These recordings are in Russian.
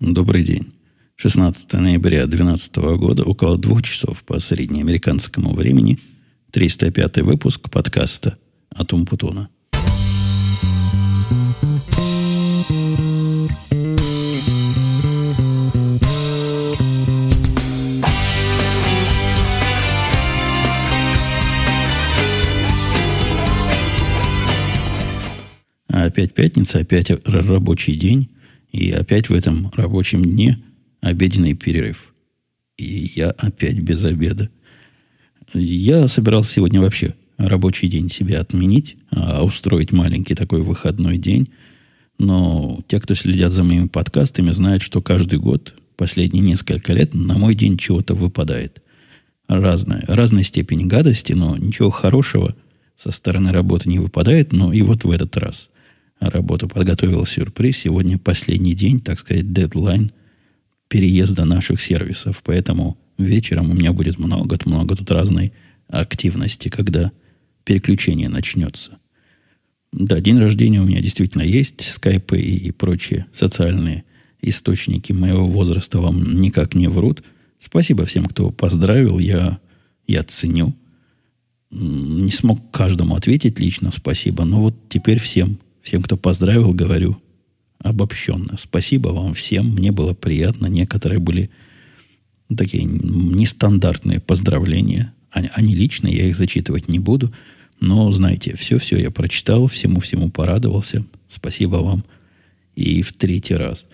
Добрый день. 16 ноября 2012 года, около двух часов по среднеамериканскому времени, 305 выпуск подкаста «Атум Путуна». Опять пятница, опять рабочий день. И опять в этом рабочем дне обеденный перерыв. И я опять без обеда. Я собирался сегодня вообще рабочий день себе отменить, а устроить маленький такой выходной день. Но те, кто следят за моими подкастами, знают, что каждый год, последние несколько лет, на мой день чего-то выпадает. Разная, разной степени гадости, но ничего хорошего со стороны работы не выпадает. Но и вот в этот раз – работу подготовил сюрприз. Сегодня последний день, так сказать, дедлайн переезда наших сервисов. Поэтому вечером у меня будет много-много тут разной активности, когда переключение начнется. Да, день рождения у меня действительно есть. Скайпы и прочие социальные источники моего возраста вам никак не врут. Спасибо всем, кто поздравил. Я, я ценю. Не смог каждому ответить лично спасибо, но вот теперь всем Всем, кто поздравил, говорю обобщенно. Спасибо вам всем. Мне было приятно. Некоторые были такие нестандартные поздравления. Они, они личные, я их зачитывать не буду. Но, знаете, все-все я прочитал, всему-всему порадовался. Спасибо вам. И в третий раз.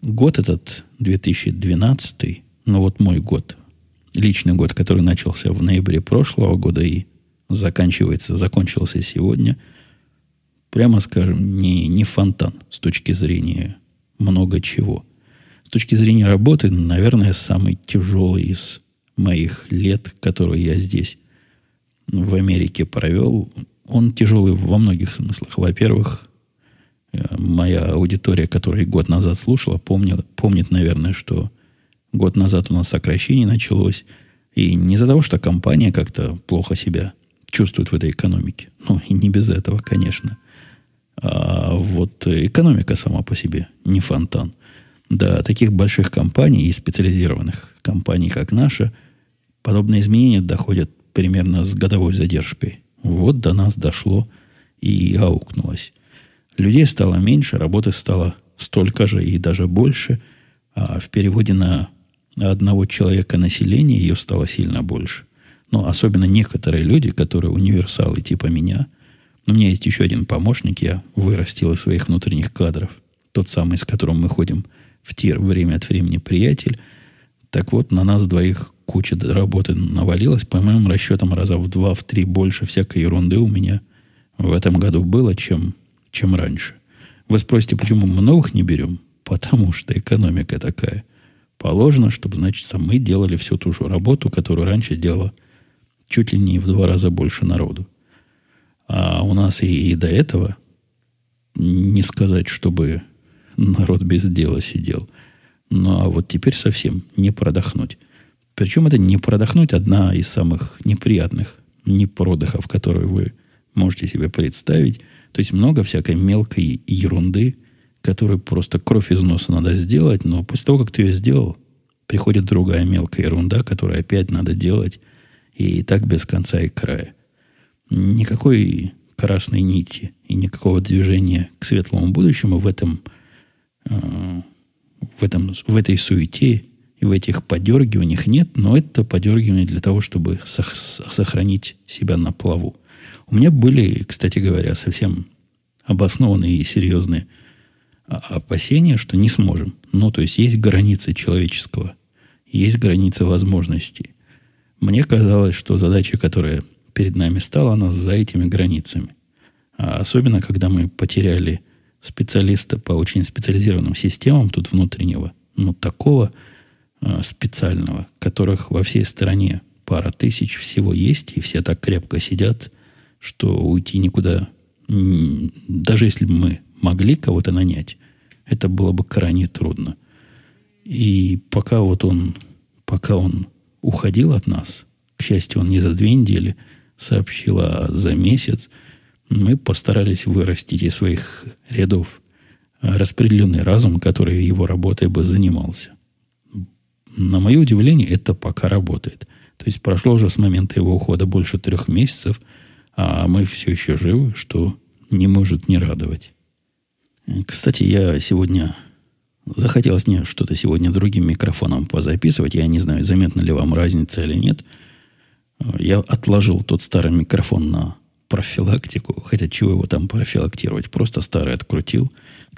Год этот 2012, ну вот мой год, личный год, который начался в ноябре прошлого года и заканчивается, закончился сегодня – прямо скажем, не, не фонтан с точки зрения много чего. С точки зрения работы, наверное, самый тяжелый из моих лет, которые я здесь в Америке провел. Он тяжелый во многих смыслах. Во-первых, э, моя аудитория, которая год назад слушала, помнит, помнит, наверное, что год назад у нас сокращение началось. И не из-за того, что компания как-то плохо себя чувствует в этой экономике. Ну, и не без этого, конечно. А вот экономика сама по себе не фонтан. До таких больших компаний и специализированных компаний, как наша, подобные изменения доходят примерно с годовой задержкой. Вот до нас дошло и аукнулось. Людей стало меньше, работы стало столько же и даже больше, а в переводе на одного человека населения ее стало сильно больше. Но особенно некоторые люди, которые универсалы типа меня – у меня есть еще один помощник, я вырастил из своих внутренних кадров. Тот самый, с которым мы ходим в тир время от времени, приятель. Так вот, на нас двоих куча работы навалилась. По моим расчетам, раза в два, в три больше всякой ерунды у меня в этом году было, чем, чем раньше. Вы спросите, почему мы новых не берем? Потому что экономика такая. Положено, чтобы, значит, мы делали всю ту же работу, которую раньше делала чуть ли не в два раза больше народу. А у нас и, и до этого не сказать, чтобы народ без дела сидел. Ну, а вот теперь совсем не продохнуть. Причем это не продохнуть одна из самых неприятных непродыхов, которые вы можете себе представить. То есть много всякой мелкой ерунды, которую просто кровь из носа надо сделать, но после того, как ты ее сделал, приходит другая мелкая ерунда, которую опять надо делать, и так без конца и края никакой красной нити и никакого движения к светлому будущему в этом, э, в этом, в этой суете и в этих подергиваниях нет, но это подергивание для того, чтобы сох- сохранить себя на плаву. У меня были, кстати говоря, совсем обоснованные и серьезные опасения, что не сможем. Ну, то есть есть границы человеческого, есть границы возможностей. Мне казалось, что задача, которая перед нами стала она за этими границами. А особенно, когда мы потеряли специалиста по очень специализированным системам тут внутреннего, ну, такого э, специального, которых во всей стране пара тысяч всего есть, и все так крепко сидят, что уйти никуда, даже если бы мы могли кого-то нанять, это было бы крайне трудно. И пока вот он, пока он уходил от нас, к счастью, он не за две недели – сообщила за месяц, мы постарались вырастить из своих рядов распределенный разум, который его работой бы занимался. На мое удивление, это пока работает. То есть прошло уже с момента его ухода больше трех месяцев, а мы все еще живы, что не может не радовать. Кстати, я сегодня... Захотелось мне что-то сегодня другим микрофоном позаписывать. Я не знаю, заметна ли вам разница или нет. Я отложил тот старый микрофон на профилактику. Хотя чего его там профилактировать? Просто старый открутил,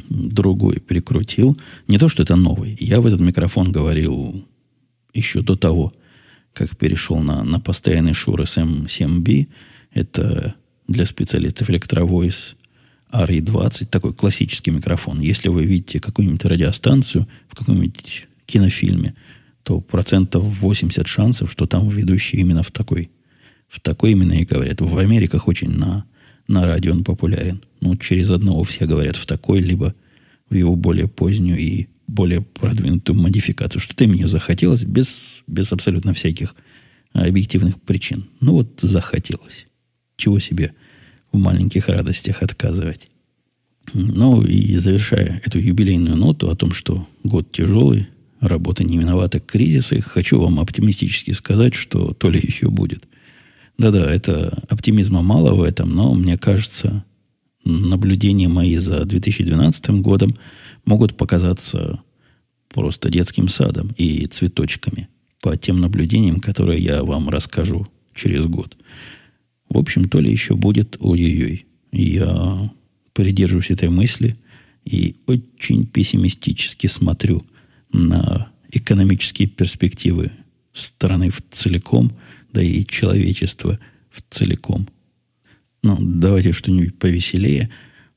другой прикрутил. Не то, что это новый. Я в этот микрофон говорил еще до того, как перешел на, на постоянный Shure SM7B. Это для специалистов электровойс RE20, такой классический микрофон. Если вы видите какую-нибудь радиостанцию в каком-нибудь кинофильме, то процентов 80 шансов, что там ведущий именно в такой в такой именно и говорят. В Америках очень на, на радио он популярен. Ну, через одного все говорят в такой, либо в его более позднюю и более продвинутую модификацию. Что-то мне захотелось без, без абсолютно всяких объективных причин. Ну вот захотелось. Чего себе в маленьких радостях отказывать. Ну и завершая эту юбилейную ноту о том, что год тяжелый, работа не виновата кризисы, хочу вам оптимистически сказать, что то ли еще будет – да-да, это оптимизма мало в этом, но мне кажется, наблюдения мои за 2012 годом могут показаться просто детским садом и цветочками по тем наблюдениям, которые я вам расскажу через год. В общем, то ли еще будет ой-ой-ой. Я придерживаюсь этой мысли и очень пессимистически смотрю на экономические перспективы страны в целиком – да и человечество в целиком. Ну, давайте что-нибудь повеселее.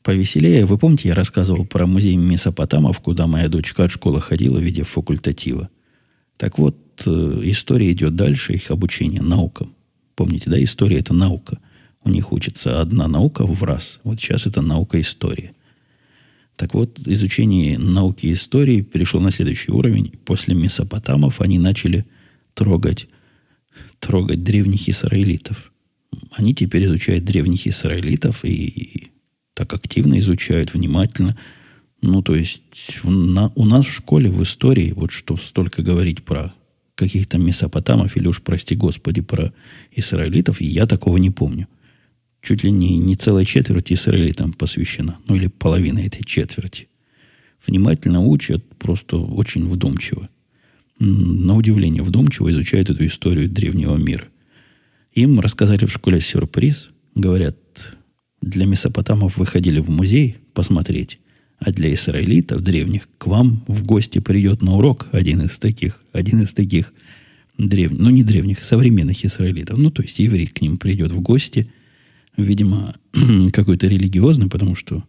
Повеселее. Вы помните, я рассказывал про музей Месопотамов, куда моя дочка от школы ходила в виде факультатива. Так вот, э, история идет дальше, их обучение наукам. Помните, да, история – это наука. У них учится одна наука в раз. Вот сейчас это наука история. Так вот, изучение науки истории перешло на следующий уровень. После месопотамов они начали трогать трогать древних израилитов. Они теперь изучают древних израилитов и, и так активно изучают, внимательно. Ну, то есть на, у нас в школе, в истории, вот что столько говорить про каких-то месопотамов или уж, прости господи, про израилитов, я такого не помню. Чуть ли не, не целая четверть израилитам посвящена, ну или половина этой четверти. Внимательно учат, просто очень вдумчиво на удивление вдумчиво изучают эту историю древнего мира. Им рассказали в школе сюрприз. Говорят, для месопотамов выходили в музей посмотреть, а для израилитов древних к вам в гости придет на урок один из таких, один из таких древних, ну не древних, современных израилитов. Ну, то есть еврей к ним придет в гости, видимо, какой-то религиозный, потому что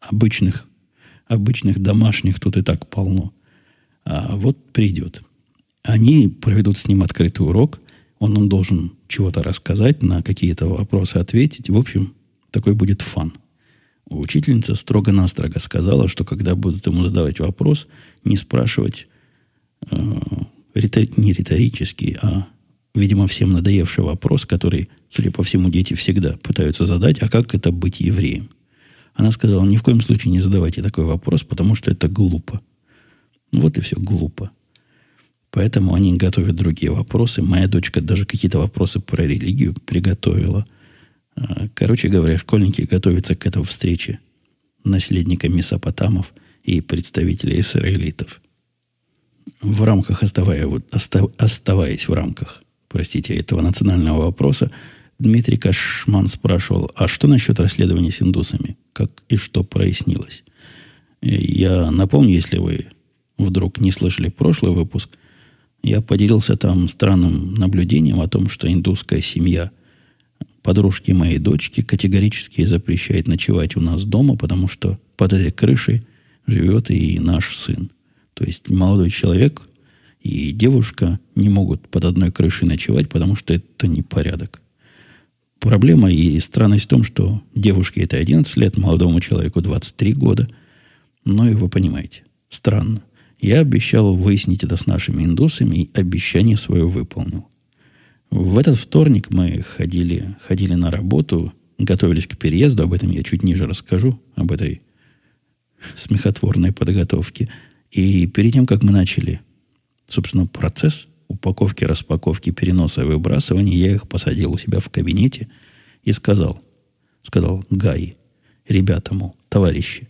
обычных, обычных домашних тут и так полно. А вот придет. Они проведут с ним открытый урок. Он им должен чего-то рассказать, на какие-то вопросы ответить. В общем, такой будет фан. Учительница строго-настрого сказала, что когда будут ему задавать вопрос, не спрашивать э, ритор, не риторический, а, видимо, всем надоевший вопрос, который, судя по всему, дети всегда пытаются задать, а как это быть евреем? Она сказала, ни в коем случае не задавайте такой вопрос, потому что это глупо. Ну, вот и все, глупо. Поэтому они готовят другие вопросы. Моя дочка даже какие-то вопросы про религию приготовила. А, короче говоря, школьники готовятся к этой встрече наследника месопотамов и представителей израилитов. В рамках, оставая, оставаясь в рамках, простите, этого национального вопроса, Дмитрий Кашман спрашивал, а что насчет расследования с индусами? Как и что прояснилось? Я напомню, если вы вдруг не слышали прошлый выпуск – я поделился там странным наблюдением о том, что индусская семья подружки моей дочки категорически запрещает ночевать у нас дома, потому что под этой крышей живет и наш сын. То есть молодой человек и девушка не могут под одной крышей ночевать, потому что это непорядок. Проблема и странность в том, что девушке это 11 лет, молодому человеку 23 года. Ну и вы понимаете, странно. Я обещал выяснить это с нашими индусами, и обещание свое выполнил. В этот вторник мы ходили, ходили на работу, готовились к переезду, об этом я чуть ниже расскажу, об этой смехотворной подготовки. И перед тем, как мы начали, собственно, процесс упаковки, распаковки, переноса и выбрасывания, я их посадил у себя в кабинете и сказал, сказал Гай, ребята, мол, товарищи,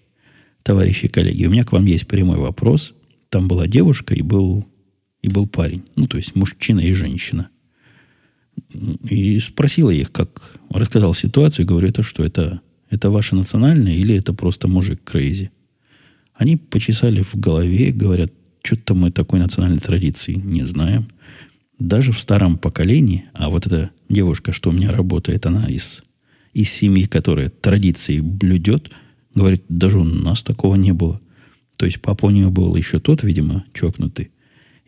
товарищи коллеги, у меня к вам есть прямой вопрос. Там была девушка и был, и был парень. Ну, то есть мужчина и женщина. И спросила их, как рассказал ситуацию, говорю, это что, это, это ваше национальное или это просто мужик крейзи? Они почесали в голове, говорят, что-то мы такой национальной традиции не знаем. Даже в старом поколении, а вот эта девушка, что у меня работает, она из, из семьи, которая традиции блюдет, говорит, даже у нас такого не было. То есть папа у нее был еще тот, видимо, чокнутый,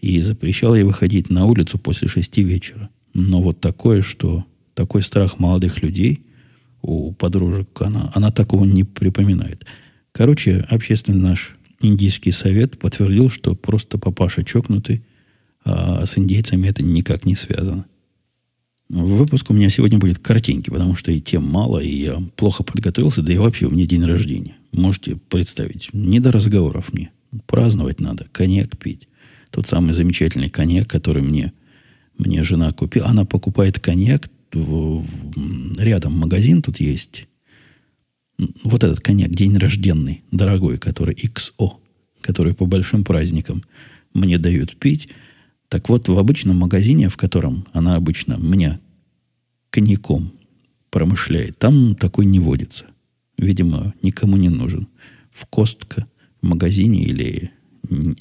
и запрещал ей выходить на улицу после шести вечера. Но вот такое, что такой страх молодых людей у подружек, она, она такого не припоминает. Короче, общественный наш индийский совет подтвердил, что просто папаша чокнутый, а с индейцами это никак не связано. Выпуск у меня сегодня будет картинки, потому что и тем мало, и я плохо подготовился, да и вообще у меня день рождения. Можете представить, не до разговоров мне. Праздновать надо, коньяк пить. Тот самый замечательный коньяк, который мне, мне жена купила. Она покупает коньяк, в, в, рядом магазин тут есть вот этот коньяк, день рожденный, дорогой, который XO, который по большим праздникам мне дают пить. Так вот, в обычном магазине, в котором она обычно мне коньяком промышляет, там такой не водится. Видимо, никому не нужен. В Costco, в магазине или...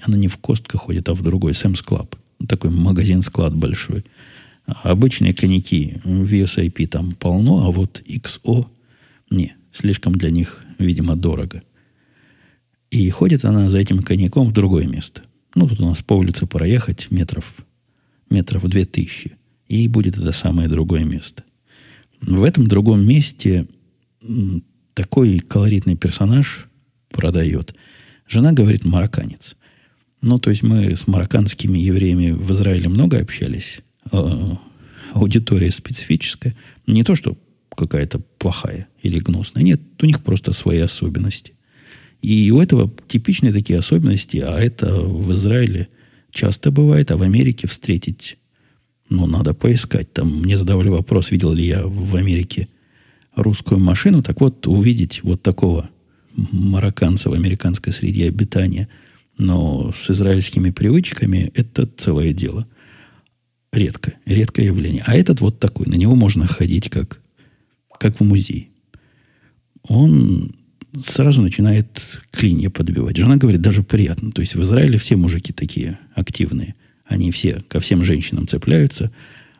Она не в Costco ходит, а в другой, Sam's Club. Такой магазин-склад большой. Обычные коньяки в VSOP там полно, а вот XO не. Слишком для них, видимо, дорого. И ходит она за этим коньяком в другое место. Ну, тут у нас по улице проехать метров, метров две тысячи. И будет это самое другое место. В этом другом месте такой колоритный персонаж продает. Жена говорит марокканец. Ну, то есть мы с марокканскими евреями в Израиле много общались. Э, аудитория специфическая. Не то, что какая-то плохая или гнусная. Нет, у них просто свои особенности. И у этого типичные такие особенности, а это в Израиле часто бывает, а в Америке встретить, ну, надо поискать. Там мне задавали вопрос, видел ли я в Америке русскую машину. Так вот, увидеть вот такого марокканца в американской среде обитания, но с израильскими привычками, это целое дело. Редко, редкое явление. А этот вот такой, на него можно ходить как как в музее. Он сразу начинает клинья подбивать. Жена говорит, даже приятно. То есть в Израиле все мужики такие активные. Они все ко всем женщинам цепляются.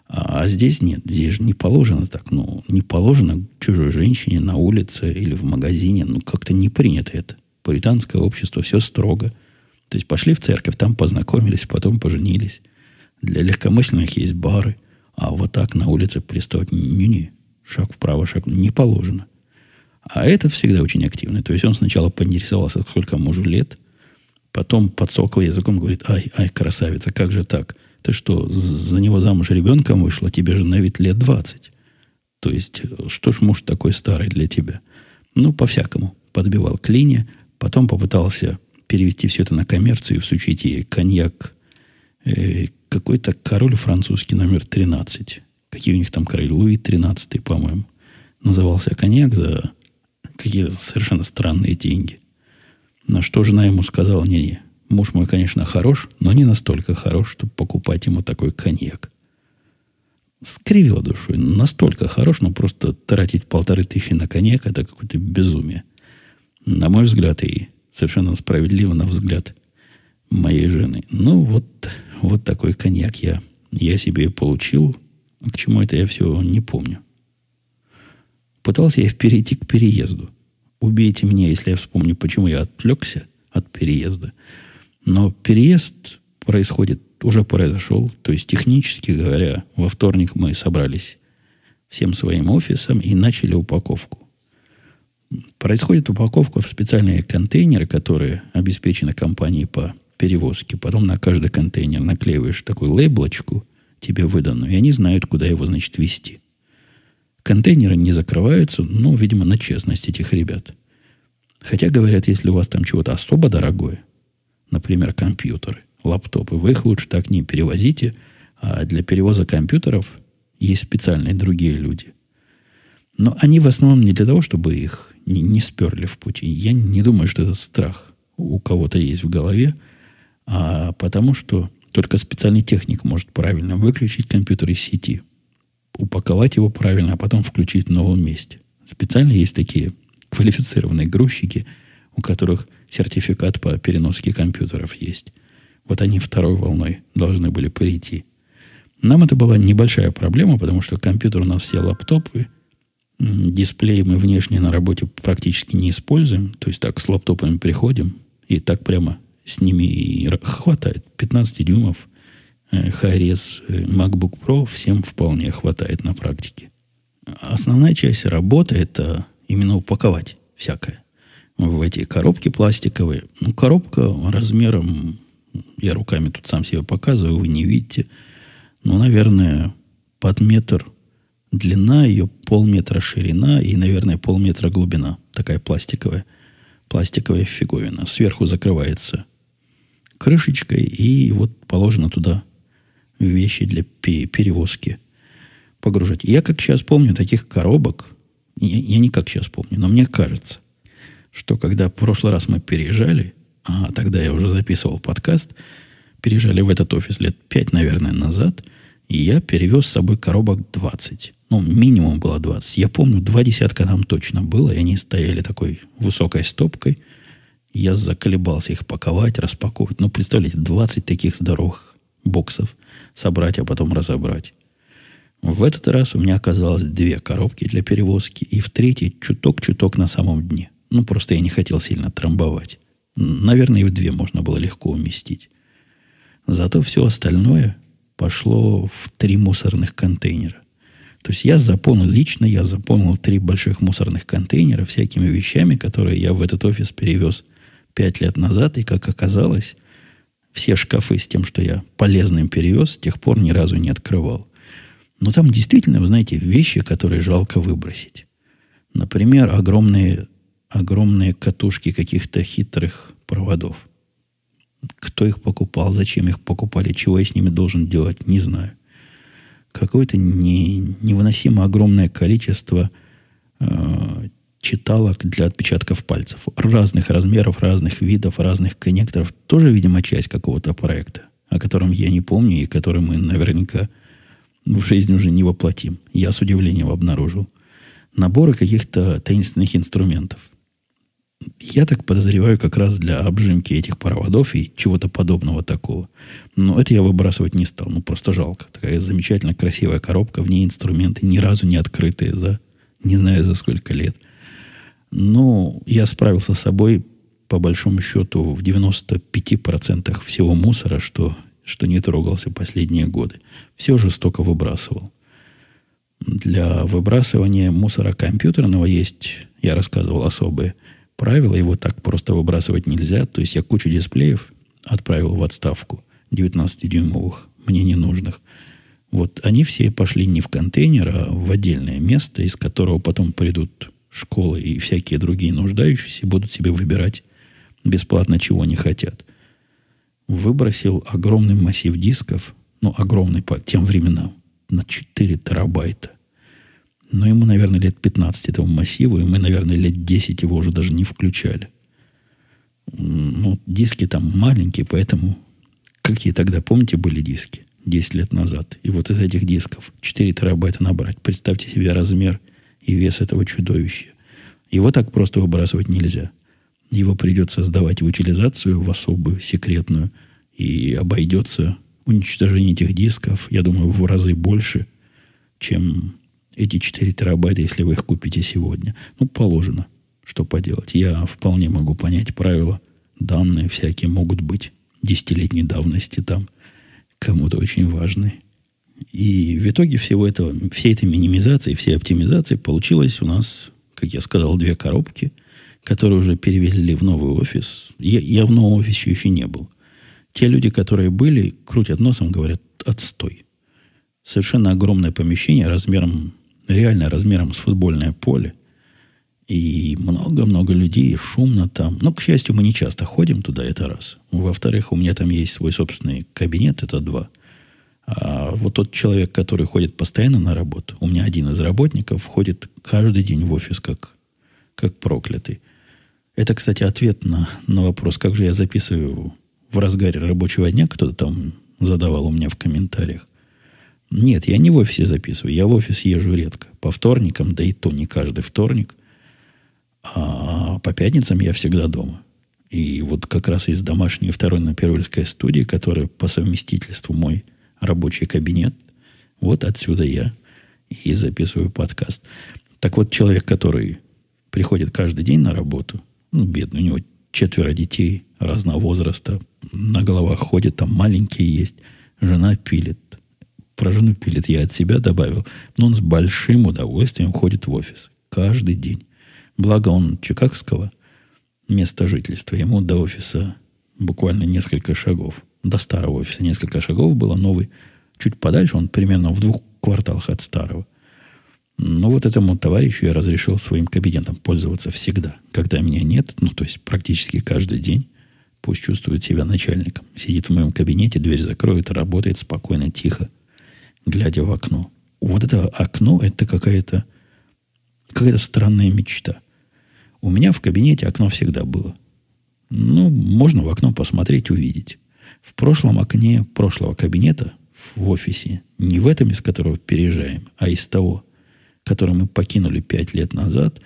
А, а здесь нет. Здесь же не положено так. Ну, не положено чужой женщине на улице или в магазине. Ну, как-то не принято это. Пуританское общество, все строго. То есть пошли в церковь, там познакомились, потом поженились. Для легкомысленных есть бары. А вот так на улице приставать не-не. Шаг вправо, шаг не положено. А этот всегда очень активный. То есть он сначала поинтересовался, сколько мужу лет, потом подсокал языком, говорит, ай, ай, красавица, как же так? Ты что, за него замуж ребенком вышла, тебе же на вид лет 20. То есть, что ж муж такой старый для тебя? Ну, по-всякому. Подбивал клине, потом попытался перевести все это на коммерцию и всучить ей коньяк. Э, какой-то король французский номер 13 какие у них там короли, Луи 13, по-моему, назывался коньяк за какие-то совершенно странные деньги. На что жена ему сказала, не-не, муж мой, конечно, хорош, но не настолько хорош, чтобы покупать ему такой коньяк. Скривила душой. Настолько хорош, но просто тратить полторы тысячи на коньяк – это какое-то безумие. На мой взгляд, и совершенно справедливо на взгляд моей жены. Ну, вот, вот такой коньяк я, я себе и получил – к чему это я все не помню. Пытался я перейти к переезду. Убейте меня, если я вспомню, почему я отвлекся от переезда. Но переезд происходит, уже произошел. То есть, технически говоря, во вторник мы собрались всем своим офисом и начали упаковку. Происходит упаковка в специальные контейнеры, которые обеспечены компанией по перевозке. Потом на каждый контейнер наклеиваешь такую лейблочку – тебе выданную, и они знают, куда его, значит, вести. Контейнеры не закрываются, ну, видимо, на честность этих ребят. Хотя, говорят, если у вас там чего-то особо дорогое, например, компьютеры, лаптопы, вы их лучше так не перевозите, а для перевоза компьютеров есть специальные другие люди. Но они в основном не для того, чтобы их не, не сперли в пути. Я не думаю, что этот страх у кого-то есть в голове, а потому что только специальный техник может правильно выключить компьютер из сети, упаковать его правильно, а потом включить в новом месте. Специально есть такие квалифицированные грузчики, у которых сертификат по переноске компьютеров есть. Вот они второй волной должны были прийти. Нам это была небольшая проблема, потому что компьютер у нас все лаптопы, дисплеи мы внешне на работе практически не используем. То есть так с лаптопами приходим, и так прямо с ними хватает. 15 дюймов Hi-Res э, MacBook Pro всем вполне хватает на практике. Основная часть работы – это именно упаковать всякое в эти коробки пластиковые. Ну, коробка размером, я руками тут сам себе показываю, вы не видите, ну, наверное, под метр длина, ее полметра ширина и, наверное, полметра глубина. Такая пластиковая, пластиковая фиговина. Сверху закрывается крышечкой, и вот положено туда вещи для перевозки погружать. Я, как сейчас помню, таких коробок, я, я не как сейчас помню, но мне кажется, что когда в прошлый раз мы переезжали, а тогда я уже записывал подкаст, переезжали в этот офис лет пять, наверное, назад, и я перевез с собой коробок 20. Ну, минимум было 20. Я помню, два десятка нам точно было, и они стояли такой высокой стопкой. Я заколебался их паковать, распаковывать. Ну, представляете, 20 таких здоровых боксов собрать, а потом разобрать. В этот раз у меня оказалось две коробки для перевозки, и в третьей чуток-чуток на самом дне. Ну, просто я не хотел сильно трамбовать. Наверное, и в две можно было легко уместить. Зато все остальное пошло в три мусорных контейнера. То есть я заполнил, лично я заполнил три больших мусорных контейнера всякими вещами, которые я в этот офис перевез пять лет назад, и, как оказалось, все шкафы с тем, что я полезным перевез, с тех пор ни разу не открывал. Но там действительно, вы знаете, вещи, которые жалко выбросить. Например, огромные, огромные катушки каких-то хитрых проводов. Кто их покупал, зачем их покупали, чего я с ними должен делать, не знаю. Какое-то не, невыносимо огромное количество э, читалок для отпечатков пальцев. Разных размеров, разных видов, разных коннекторов. Тоже, видимо, часть какого-то проекта, о котором я не помню и который мы наверняка в жизнь уже не воплотим. Я с удивлением обнаружил. Наборы каких-то таинственных инструментов. Я так подозреваю как раз для обжимки этих проводов и чего-то подобного такого. Но это я выбрасывать не стал. Ну, просто жалко. Такая замечательно красивая коробка, в ней инструменты, ни разу не открытые за не знаю за сколько лет. Но я справился с собой, по большому счету, в 95% всего мусора, что что не трогался последние годы. Все жестоко выбрасывал. Для выбрасывания мусора компьютерного есть, я рассказывал, особые правила. Его так просто выбрасывать нельзя. То есть я кучу дисплеев отправил в отставку 19-дюймовых, мне ненужных. Вот они все пошли не в контейнер, а в отдельное место, из которого потом придут школы и всякие другие нуждающиеся будут себе выбирать бесплатно, чего они хотят – выбросил огромный массив дисков, ну, огромный по тем временам, на 4 терабайта. Но ему, наверное, лет 15 этому массиву, и мы, наверное, лет 10 его уже даже не включали. Ну, диски там маленькие, поэтому какие тогда, помните, были диски 10 лет назад? И вот из этих дисков 4 терабайта набрать. Представьте себе размер и вес этого чудовища. Его так просто выбрасывать нельзя – его придется сдавать в утилизацию, в особую, секретную, и обойдется уничтожение этих дисков, я думаю, в разы больше, чем эти 4 терабайта, если вы их купите сегодня. Ну, положено. Что поделать? Я вполне могу понять правила. Данные всякие могут быть десятилетней давности там. Кому-то очень важные. И в итоге всего этого, всей этой минимизации, всей оптимизации получилось у нас, как я сказал, две коробки – которые уже перевезли в новый офис. Я, я в новом офисе еще не был. Те люди, которые были, крутят носом, говорят, отстой. Совершенно огромное помещение размером, реально размером с футбольное поле. И много-много людей, шумно там. Но, к счастью, мы не часто ходим туда, это раз. Во-вторых, у меня там есть свой собственный кабинет, это два. А вот тот человек, который ходит постоянно на работу, у меня один из работников ходит каждый день в офис как, как проклятый. Это, кстати, ответ на, на вопрос, как же я записываю в разгаре рабочего дня, кто-то там задавал у меня в комментариях. Нет, я не в офисе записываю, я в офис езжу редко. По вторникам, да и то не каждый вторник – а по пятницам я всегда дома. И вот как раз из домашней второй на Первольской студии, которая по совместительству мой рабочий кабинет, вот отсюда я и записываю подкаст. Так вот, человек, который приходит каждый день на работу, ну, бедный, у него четверо детей разного возраста, на головах ходит, там маленькие есть, жена пилит. Про жену пилит я от себя добавил, но он с большим удовольствием ходит в офис каждый день. Благо он чикагского места жительства. Ему до офиса буквально несколько шагов. До старого офиса несколько шагов было. Новый чуть подальше, он примерно в двух кварталах от старого. Но вот этому товарищу я разрешил своим кабинетом пользоваться всегда. Когда меня нет, ну, то есть практически каждый день, пусть чувствует себя начальником. Сидит в моем кабинете, дверь закроет, работает спокойно, тихо, глядя в окно. Вот это окно, это какая-то какая-то странная мечта. У меня в кабинете окно всегда было. Ну, можно в окно посмотреть, увидеть. В прошлом окне прошлого кабинета в офисе, не в этом, из которого переезжаем, а из того, который мы покинули пять лет назад,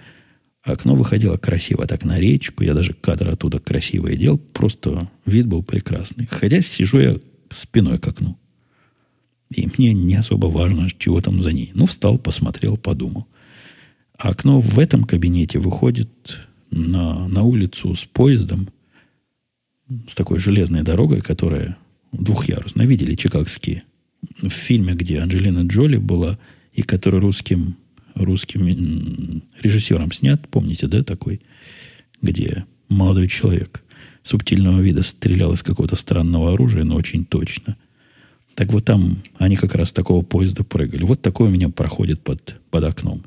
окно выходило красиво так на речку. Я даже кадр оттуда красиво делал. Просто вид был прекрасный. Хотя сижу я спиной к окну. И мне не особо важно, чего там за ней. Ну, встал, посмотрел, подумал – а окно в этом кабинете выходит на, на улицу с поездом, с такой железной дорогой, которая двухъярусная. Видели чикагские? В фильме, где Анджелина Джоли была, и который русским, русским режиссером снят, помните, да, такой, где молодой человек субтильного вида стрелял из какого-то странного оружия, но очень точно. Так вот там они как раз такого поезда прыгали. Вот такое у меня проходит под, под окном.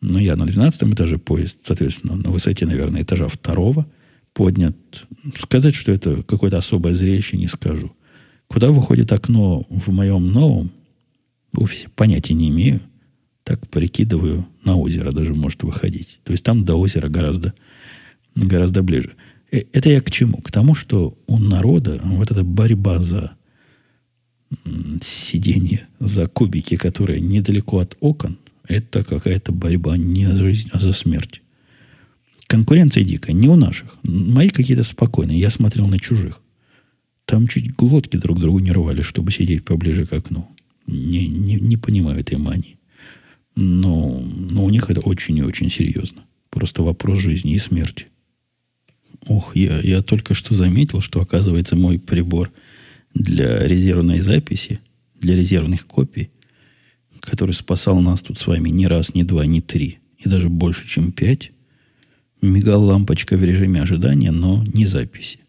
Ну, я на 12 этаже поезд, соответственно, на высоте, наверное, этажа второго поднят. Сказать, что это какое-то особое зрелище, не скажу. Куда выходит окно в моем новом офисе, понятия не имею. Так прикидываю, на озеро даже может выходить. То есть там до озера гораздо, гораздо ближе. Э, это я к чему? К тому, что у народа вот эта борьба за сиденье, за кубики, которые недалеко от окон, это какая-то борьба не за жизнь, а за смерть. Конкуренция дикая, не у наших. Мои какие-то спокойные. Я смотрел на чужих. Там чуть глотки друг другу не рвали, чтобы сидеть поближе к окну. Не, не, не понимаю этой мании. Но, но у них это очень и очень серьезно. Просто вопрос жизни и смерти. Ох, я, я только что заметил, что, оказывается, мой прибор для резервной записи, для резервных копий, который спасал нас тут с вами не раз, не два, не три, и даже больше, чем пять, мигал лампочка в режиме ожидания, но не записи.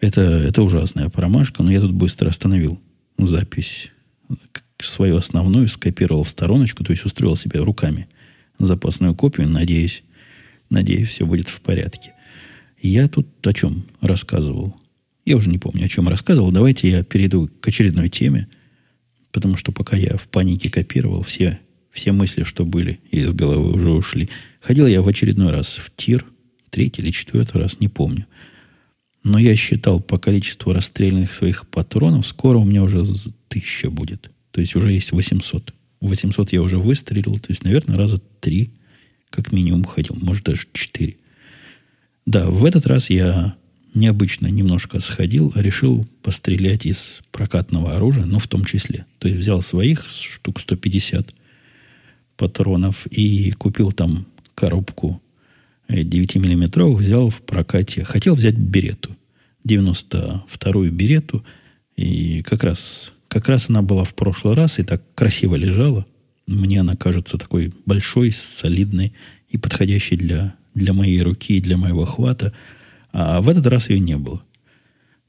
Это, это ужасная промашка, но я тут быстро остановил запись свою основную, скопировал в стороночку, то есть устроил себе руками запасную копию, надеюсь, надеюсь, все будет в порядке. Я тут о чем рассказывал? Я уже не помню, о чем рассказывал. Давайте я перейду к очередной теме – Потому что пока я в панике копировал, все, все мысли, что были, из головы уже ушли. Ходил я в очередной раз в тир, третий или четвертый раз, не помню. Но я считал по количеству расстрелянных своих патронов, скоро у меня уже тысяча будет. То есть уже есть 800. 800 я уже выстрелил, то есть, наверное, раза три как минимум ходил, может, даже четыре. Да, в этот раз я необычно немножко сходил, решил пострелять из прокатного оружия, но в том числе. То есть взял своих штук 150 патронов и купил там коробку 9-миллиметровых, взял в прокате. Хотел взять берету, 92-ю берету, и как раз, как раз она была в прошлый раз и так красиво лежала. Мне она кажется такой большой, солидной и подходящей для, для моей руки и для моего хвата – а в этот раз ее не было.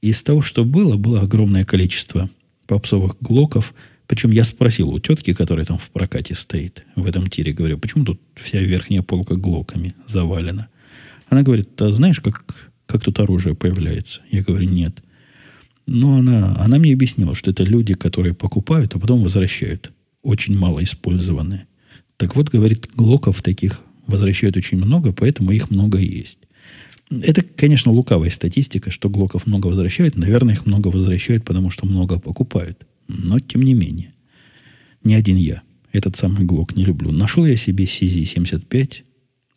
Из того, что было, было огромное количество попсовых глоков, Причем я спросил у тетки, которая там в прокате стоит, в этом тире, говорю, почему тут вся верхняя полка глоками завалена? Она говорит, а знаешь, как, как тут оружие появляется? Я говорю, нет. Но она, она мне объяснила, что это люди, которые покупают, а потом возвращают. Очень мало использованные. Так вот, говорит, глоков таких возвращают очень много, поэтому их много есть. Это, конечно, лукавая статистика, что глоков много возвращают. Наверное, их много возвращают, потому что много покупают. Но, тем не менее, не один я этот самый глок не люблю. Нашел я себе CZ-75,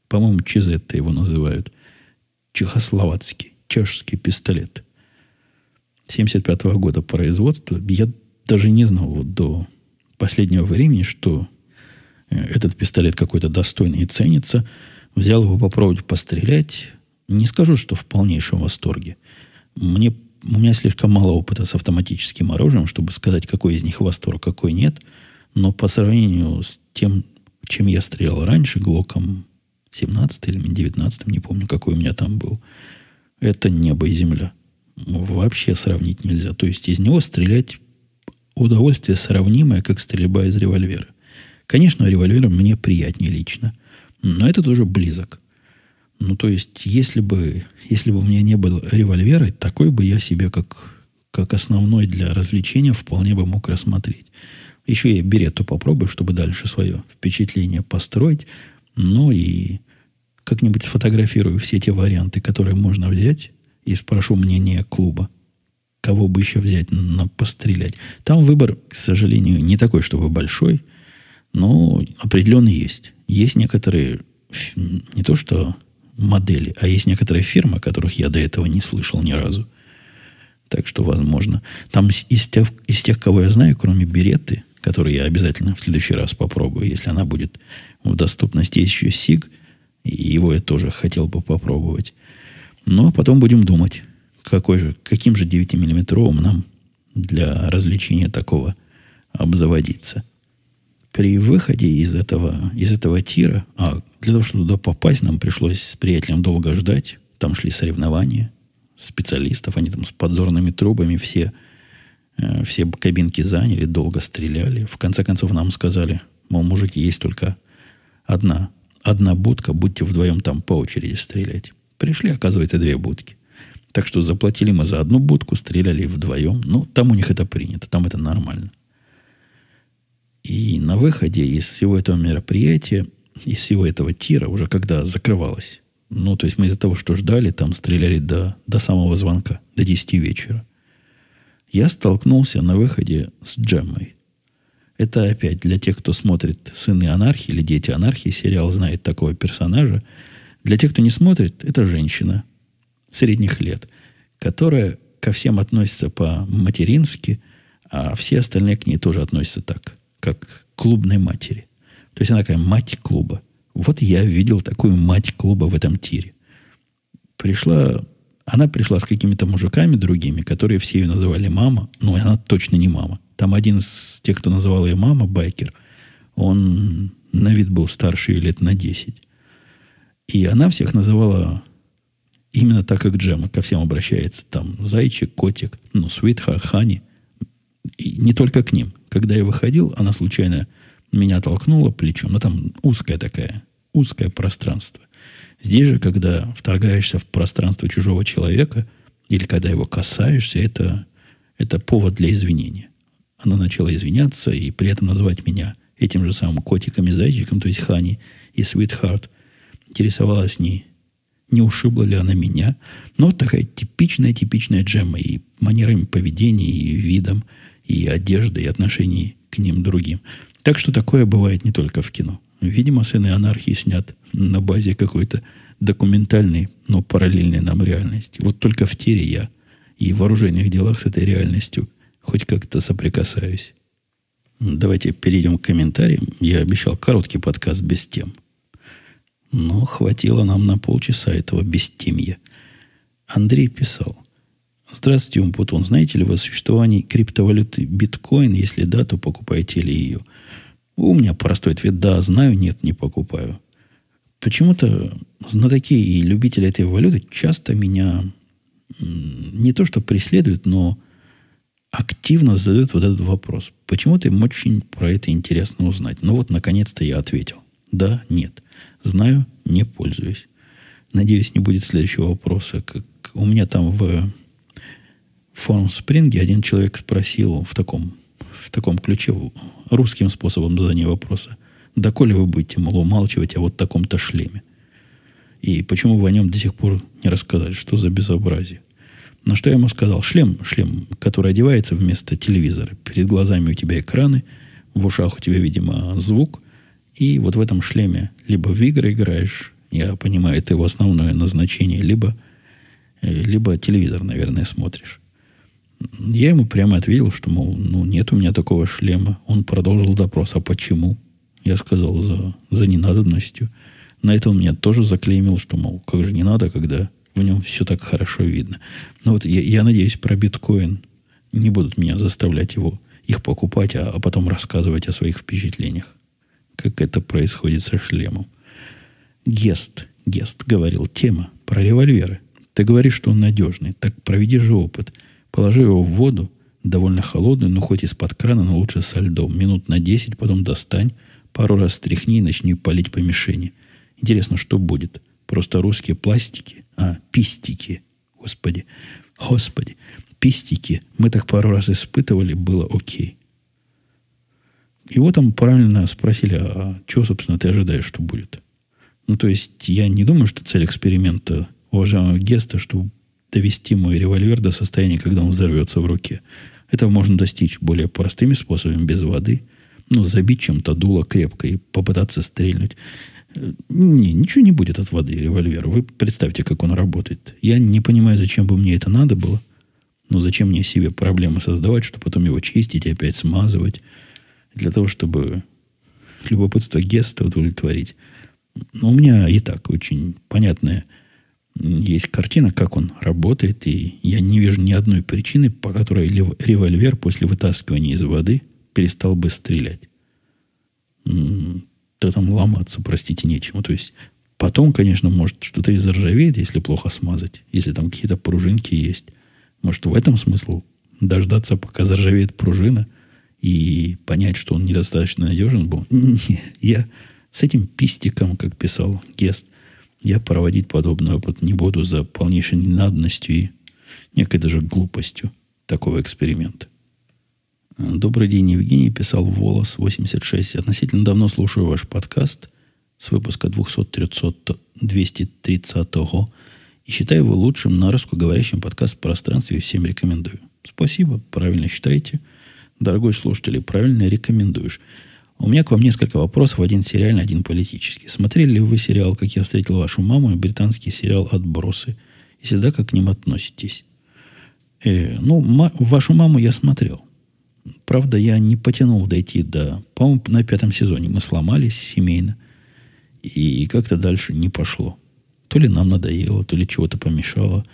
по-моему, Чизетта его называют, чехословацкий, чешский пистолет. 75 -го года производства. Я даже не знал вот до последнего времени, что э, этот пистолет какой-то достойный и ценится. Взял его попробовать пострелять. Не скажу, что в полнейшем восторге. Мне, у меня слишком мало опыта с автоматическим оружием, чтобы сказать, какой из них восторг, какой нет. Но по сравнению с тем, чем я стрелял раньше, Глоком 17 или 19, не помню, какой у меня там был, это небо и земля. Вообще сравнить нельзя. То есть из него стрелять удовольствие сравнимое, как стрельба из револьвера. Конечно, револьвер мне приятнее лично, но это тоже близок. Ну, то есть, если бы, если бы у меня не было револьвера, такой бы я себе как, как основной для развлечения вполне бы мог рассмотреть. Еще я берету попробую, чтобы дальше свое впечатление построить. Ну и как-нибудь сфотографирую все те варианты, которые можно взять, и спрошу мнение клуба. Кого бы еще взять на пострелять. Там выбор, к сожалению, не такой, чтобы большой, но определенно есть. Есть некоторые, не то что модели, а есть некоторые фирмы, которых я до этого не слышал ни разу. Так что, возможно, там из тех, из тех, кого я знаю, кроме Береты, которую я обязательно в следующий раз попробую, если она будет в доступности, есть еще СИГ, и его я тоже хотел бы попробовать. Но потом будем думать, какой же, каким же 9-миллиметровым нам для развлечения такого обзаводиться. При выходе из этого, из этого тира, а для того, чтобы туда попасть, нам пришлось с приятелем долго ждать. Там шли соревнования специалистов, они там с подзорными трубами все, э, все кабинки заняли, долго стреляли. В конце концов нам сказали, мол, мужики, есть только одна, одна будка, будьте вдвоем там по очереди стрелять. Пришли, оказывается, две будки. Так что заплатили мы за одну будку, стреляли вдвоем. Ну, там у них это принято, там это нормально. И на выходе из всего этого мероприятия, из всего этого тира, уже когда закрывалось, ну, то есть мы из-за того, что ждали, там стреляли до, до самого звонка, до 10 вечера. Я столкнулся на выходе с Джеммой. Это опять для тех, кто смотрит «Сыны анархии» или «Дети анархии», сериал знает такого персонажа – для тех, кто не смотрит, это женщина средних лет, которая ко всем относится по-матерински, а все остальные к ней тоже относятся так, как клубной матери. То есть она такая мать клуба. Вот я видел такую мать клуба в этом тире. Пришла, она пришла с какими-то мужиками другими, которые все ее называли мама, но она точно не мама. Там один из тех, кто называл ее мама, байкер, он на вид был старше ее лет на 10. И она всех называла именно так, как Джема ко всем обращается. Там зайчик, котик, ну, sweetheart, honey. И не только к ним. Когда я выходил, она случайно меня толкнула плечом. Но там узкое такое, узкое пространство. Здесь же, когда вторгаешься в пространство чужого человека, или когда его касаешься, это, это повод для извинения. Она начала извиняться и при этом называть меня этим же самым котиком и зайчиком, то есть Хани и Sweetheart интересовалась не, не ушибла ли она меня. Но вот такая типичная-типичная джемма и манерами поведения, и видом, и одеждой, и отношений к ним другим. Так что такое бывает не только в кино. Видимо, «Сыны анархии» снят на базе какой-то документальной, но параллельной нам реальности. Вот только в тире я и в вооруженных делах с этой реальностью хоть как-то соприкасаюсь. Давайте перейдем к комментариям. Я обещал короткий подкаст без тем – но хватило нам на полчаса этого бестимья. Андрей писал. Здравствуйте, Умпутун. Знаете ли вы о существовании криптовалюты биткоин? Если да, то покупаете ли ее? У меня простой ответ. Да, знаю, нет, не покупаю. Почему-то знатоки и любители этой валюты часто меня не то что преследуют, но активно задают вот этот вопрос. Почему-то им очень про это интересно узнать. Ну вот, наконец-то я ответил. Да, нет. Знаю, не пользуюсь. Надеюсь, не будет следующего вопроса. Как у меня там в форум Спринге один человек спросил в таком, в таком ключе, русским способом задания вопроса, доколе вы будете, мол, умалчивать о вот таком-то шлеме? И почему вы о нем до сих пор не рассказали? Что за безобразие? На что я ему сказал? Шлем, шлем, который одевается вместо телевизора. Перед глазами у тебя экраны, в ушах у тебя, видимо, звук. И вот в этом шлеме либо в игры играешь, я понимаю, это его основное назначение, либо, э, либо телевизор, наверное, смотришь. Я ему прямо ответил, что, мол, ну, нет у меня такого шлема. Он продолжил допрос. А почему? Я сказал, за, за ненадобностью. На это он меня тоже заклеймил, что, мол, как же не надо, когда в нем все так хорошо видно. Но вот я, я надеюсь, про биткоин не будут меня заставлять его, их покупать, а, а потом рассказывать о своих впечатлениях. Как это происходит со шлемом. Гест, Гест говорил, тема про револьверы. Ты говоришь, что он надежный. Так проведи же опыт. Положи его в воду, довольно холодную, но хоть из-под крана, но лучше со льдом. Минут на 10, потом достань, пару раз стряхни и начни палить по мишени. Интересно, что будет? Просто русские пластики, а, пистики, господи, господи, пистики. Мы так пару раз испытывали, было окей. Его там правильно спросили, а что, собственно, ты ожидаешь, что будет? Ну, то есть, я не думаю, что цель эксперимента уважаемого Геста, чтобы довести мой револьвер до состояния, когда он взорвется в руке. Этого можно достичь более простыми способами, без воды. Ну, забить чем-то дуло крепко и попытаться стрельнуть. Не, ничего не будет от воды револьвера. Вы представьте, как он работает. Я не понимаю, зачем бы мне это надо было. Но зачем мне себе проблемы создавать, чтобы потом его чистить и опять смазывать. Для того, чтобы любопытство Геста удовлетворить. Но у меня и так очень понятная есть картина, как он работает, и я не вижу ни одной причины, по которой револьвер после вытаскивания из воды перестал бы стрелять. То там ломаться, простите, нечему. То есть потом, конечно, может что-то и заржавеет, если плохо смазать, если там какие-то пружинки есть. Может, в этом смысл дождаться, пока заржавеет пружина, и понять, что он недостаточно надежен был. Я с этим пистиком, как писал Гест, я проводить подобный опыт не буду за полнейшей ненадобностью и некой даже глупостью такого эксперимента. Добрый день, Евгений. Писал Волос 86. Относительно давно слушаю ваш подкаст с выпуска 200-230 и считаю его лучшим на русскоговорящем подкаст-пространстве и всем рекомендую. Спасибо, правильно считаете. Дорогой слушатель, правильно рекомендуешь. У меня к вам несколько вопросов. Один сериальный, один политический. Смотрели ли вы сериал «Как я встретил вашу маму» и британский сериал «Отбросы»? И всегда как к ним относитесь? Э, ну, вашу маму я смотрел. Правда, я не потянул дойти до... По-моему, на пятом сезоне мы сломались семейно. И как-то дальше не пошло. То ли нам надоело, то ли чего-то помешало,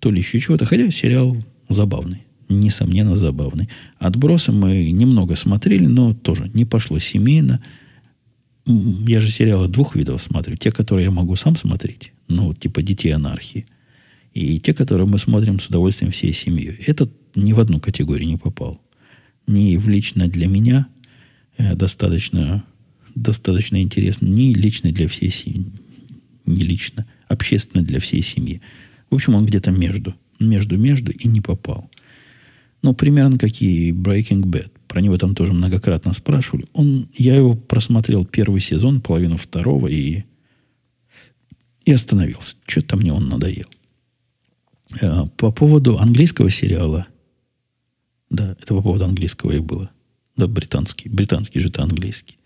то ли еще чего-то. Хотя сериал забавный несомненно, забавный. Отбросы мы немного смотрели, но тоже не пошло семейно. Я же сериалы двух видов смотрю. Те, которые я могу сам смотреть, ну, типа «Детей анархии», и те, которые мы смотрим с удовольствием всей семьей. Этот ни в одну категорию не попал. Ни в лично для меня э, достаточно, достаточно интересно, ни лично для всей семьи, не лично, общественно для всей семьи. В общем, он где-то между, между-между и не попал. Ну, примерно какие Breaking Bad. Про него там тоже многократно спрашивали. Он, я его просмотрел первый сезон, половину второго и, и остановился. Что-то мне он надоел. А, по поводу английского сериала. Да, это по поводу английского и было. Да, британский. Британский же это английский.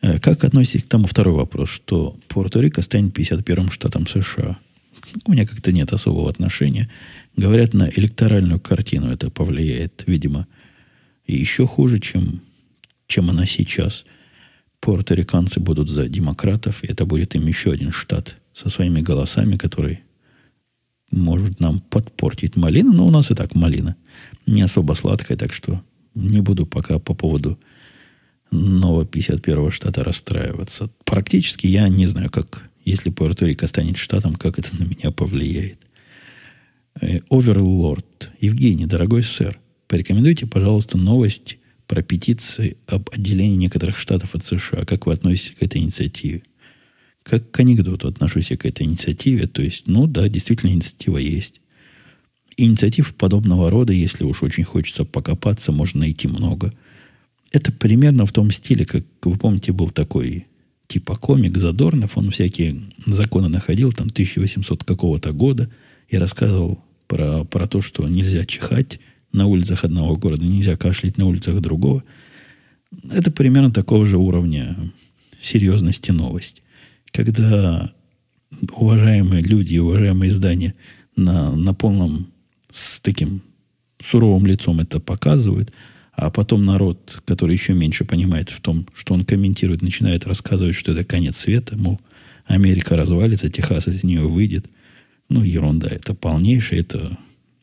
А, как относитесь к тому второй вопрос, что Пуэрто-Рико станет 51-м штатом США? У меня как-то нет особого отношения. Говорят, на электоральную картину это повлияет, видимо, еще хуже, чем, чем она сейчас. Пуэрториканцы будут за демократов, и это будет им еще один штат со своими голосами, который может нам подпортить малину. Но у нас и так малина не особо сладкая, так что не буду пока по поводу нового 51-го штата расстраиваться. Практически я не знаю, как, если Пуэрто-Рико станет штатом, как это на меня повлияет. Оверлорд. Евгений, дорогой сэр, порекомендуйте, пожалуйста, новость про петиции об отделении некоторых штатов от США. Как вы относитесь к этой инициативе? Как к анекдоту отношусь я к этой инициативе. То есть, ну да, действительно инициатива есть. Инициатив подобного рода, если уж очень хочется покопаться, можно найти много. Это примерно в том стиле, как вы помните, был такой типа комик Задорнов. Он всякие законы находил, там 1800 какого-то года, и рассказывал про, про то, что нельзя чихать на улицах одного города, нельзя кашлять на улицах другого. Это примерно такого же уровня серьезности новость. Когда уважаемые люди, уважаемые издания на, на полном с таким суровым лицом это показывают, а потом народ, который еще меньше понимает в том, что он комментирует, начинает рассказывать, что это конец света, мол, Америка развалится, Техас из нее выйдет. Ну, ерунда, это полнейшая, это,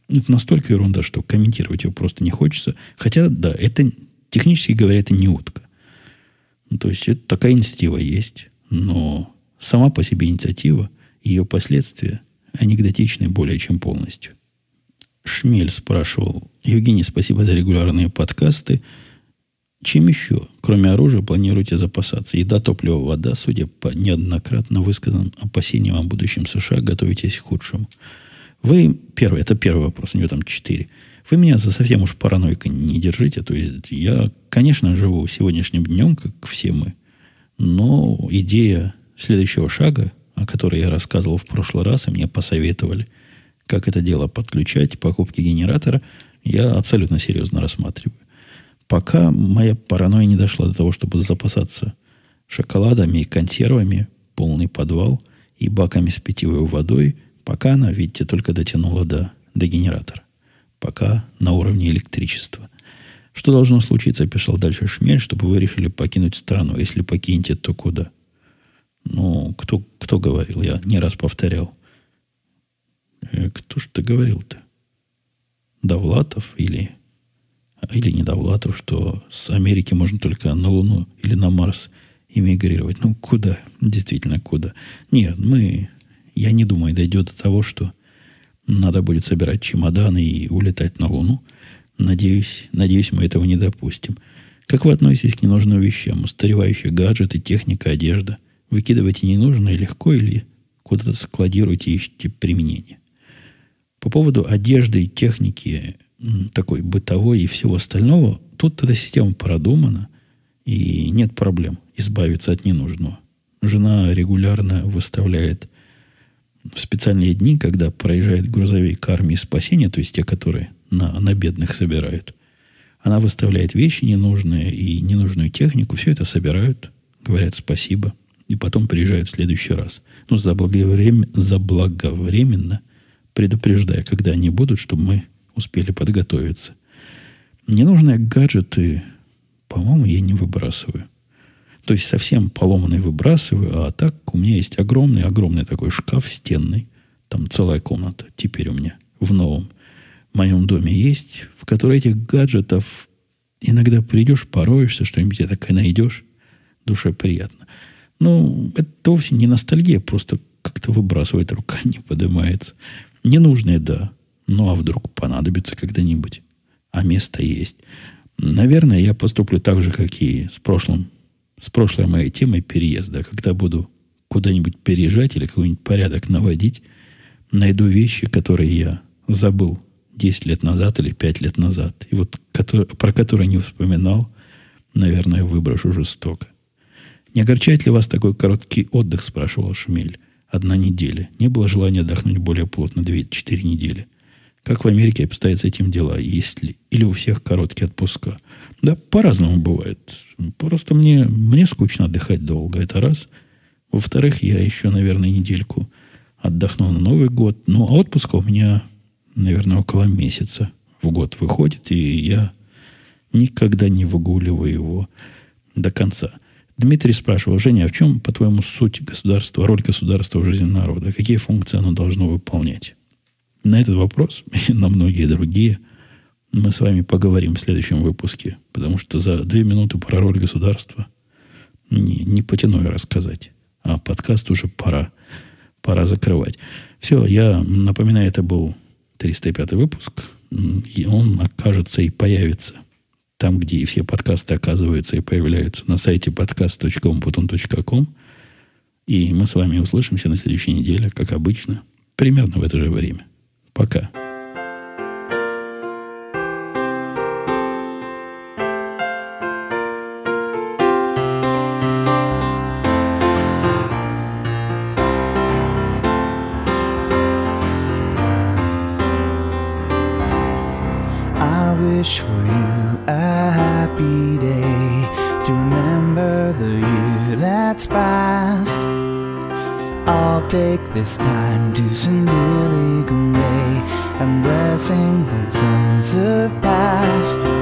это настолько ерунда, что комментировать его просто не хочется. Хотя, да, это, технически говоря, это не утка. Ну, то есть, это такая инициатива есть, но сама по себе инициатива, ее последствия анекдотичны более чем полностью. Шмель спрашивал. Евгений, спасибо за регулярные подкасты. Чем еще, кроме оружия, планируете запасаться? Еда, топливо, вода, судя по неоднократно высказанным опасениям о будущем США, готовитесь к худшему. Вы, первый, это первый вопрос, у него там четыре. Вы меня за совсем уж паранойкой не держите. То есть я, конечно, живу сегодняшним днем, как все мы. Но идея следующего шага, о которой я рассказывал в прошлый раз, и мне посоветовали – как это дело подключать, покупки генератора, я абсолютно серьезно рассматриваю. Пока моя паранойя не дошла до того, чтобы запасаться шоколадами и консервами, полный подвал и баками с питьевой водой, пока она, видите, только дотянула до, до генератора. Пока на уровне электричества. Что должно случиться, писал дальше Шмель, чтобы вы решили покинуть страну. Если покинете, то куда? Ну, кто, кто говорил? Я не раз повторял. Э, кто ж ты говорил-то? Довлатов или, или не Довлатов, что с Америки можно только на Луну или на Марс эмигрировать. Ну, куда? Действительно, куда? Нет, мы... Я не думаю, дойдет до того, что надо будет собирать чемоданы и улетать на Луну. Надеюсь, надеюсь, мы этого не допустим. Как вы относитесь к ненужным вещам? Устаревающие гаджеты, техника, одежда. Выкидываете ненужное легко или куда-то складируете и ищете применение? По поводу одежды и техники такой бытовой и всего остального, тут эта система продумана, и нет проблем избавиться от ненужного. Жена регулярно выставляет в специальные дни, когда проезжает грузовик армии спасения, то есть те, которые на, на бедных собирают, она выставляет вещи ненужные и ненужную технику, все это собирают, говорят спасибо, и потом приезжают в следующий раз. Ну, заблаговременно, заблаговременно предупреждая, когда они будут, чтобы мы успели подготовиться. Ненужные гаджеты, по-моему, я не выбрасываю. То есть совсем поломанный выбрасываю, а так у меня есть огромный-огромный такой шкаф стенный. Там целая комната теперь у меня в новом моем доме есть, в которой этих гаджетов иногда придешь, пороешься, что-нибудь такое найдешь, душе приятно. Ну, это вовсе не ностальгия, просто как-то выбрасывать рука не поднимается. Ненужные, да. Ну, а вдруг понадобится когда-нибудь? А место есть. Наверное, я поступлю так же, как и с прошлым, с прошлой моей темой переезда. Когда буду куда-нибудь переезжать или какой-нибудь порядок наводить, найду вещи, которые я забыл 10 лет назад или 5 лет назад. И вот который, про которые не вспоминал, наверное, выброшу жестоко. Не огорчает ли вас такой короткий отдых, спрашивал Шмель одна неделя. Не было желания отдохнуть более плотно 2-4 недели. Как в Америке обстоят с этим дела? Есть ли? Или у всех короткие отпуска? Да, по-разному бывает. Просто мне, мне скучно отдыхать долго. Это раз. Во-вторых, я еще, наверное, недельку отдохну на Новый год. Ну, а отпуска у меня, наверное, около месяца в год выходит. И я никогда не выгуливаю его до конца. Дмитрий спрашивал, Женя, а в чем, по-твоему, суть государства, роль государства в жизни народа? Какие функции оно должно выполнять? На этот вопрос и на многие другие мы с вами поговорим в следующем выпуске, потому что за две минуты про роль государства не, не потяну я рассказать. А подкаст уже пора, пора закрывать. Все, я напоминаю, это был 305 выпуск. И он окажется и появится там, где и все подкасты оказываются и появляются, на сайте podcast.com.com. И мы с вами услышимся на следующей неделе, как обычно, примерно в это же время. Пока. Take this time to sincerely convey a blessing that's unsurpassed.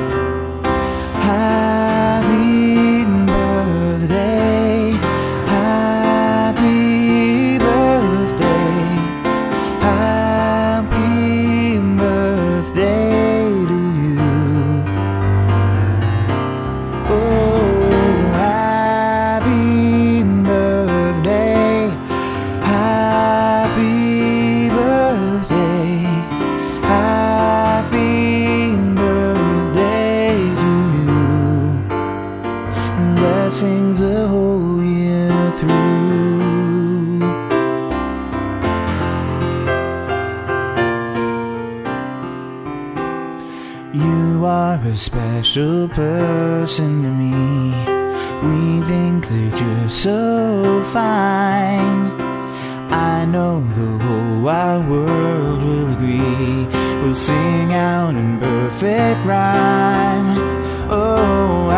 You are a special person to me. We think that you're so fine. I know the whole wide world will agree. We'll sing out in perfect rhyme. Oh,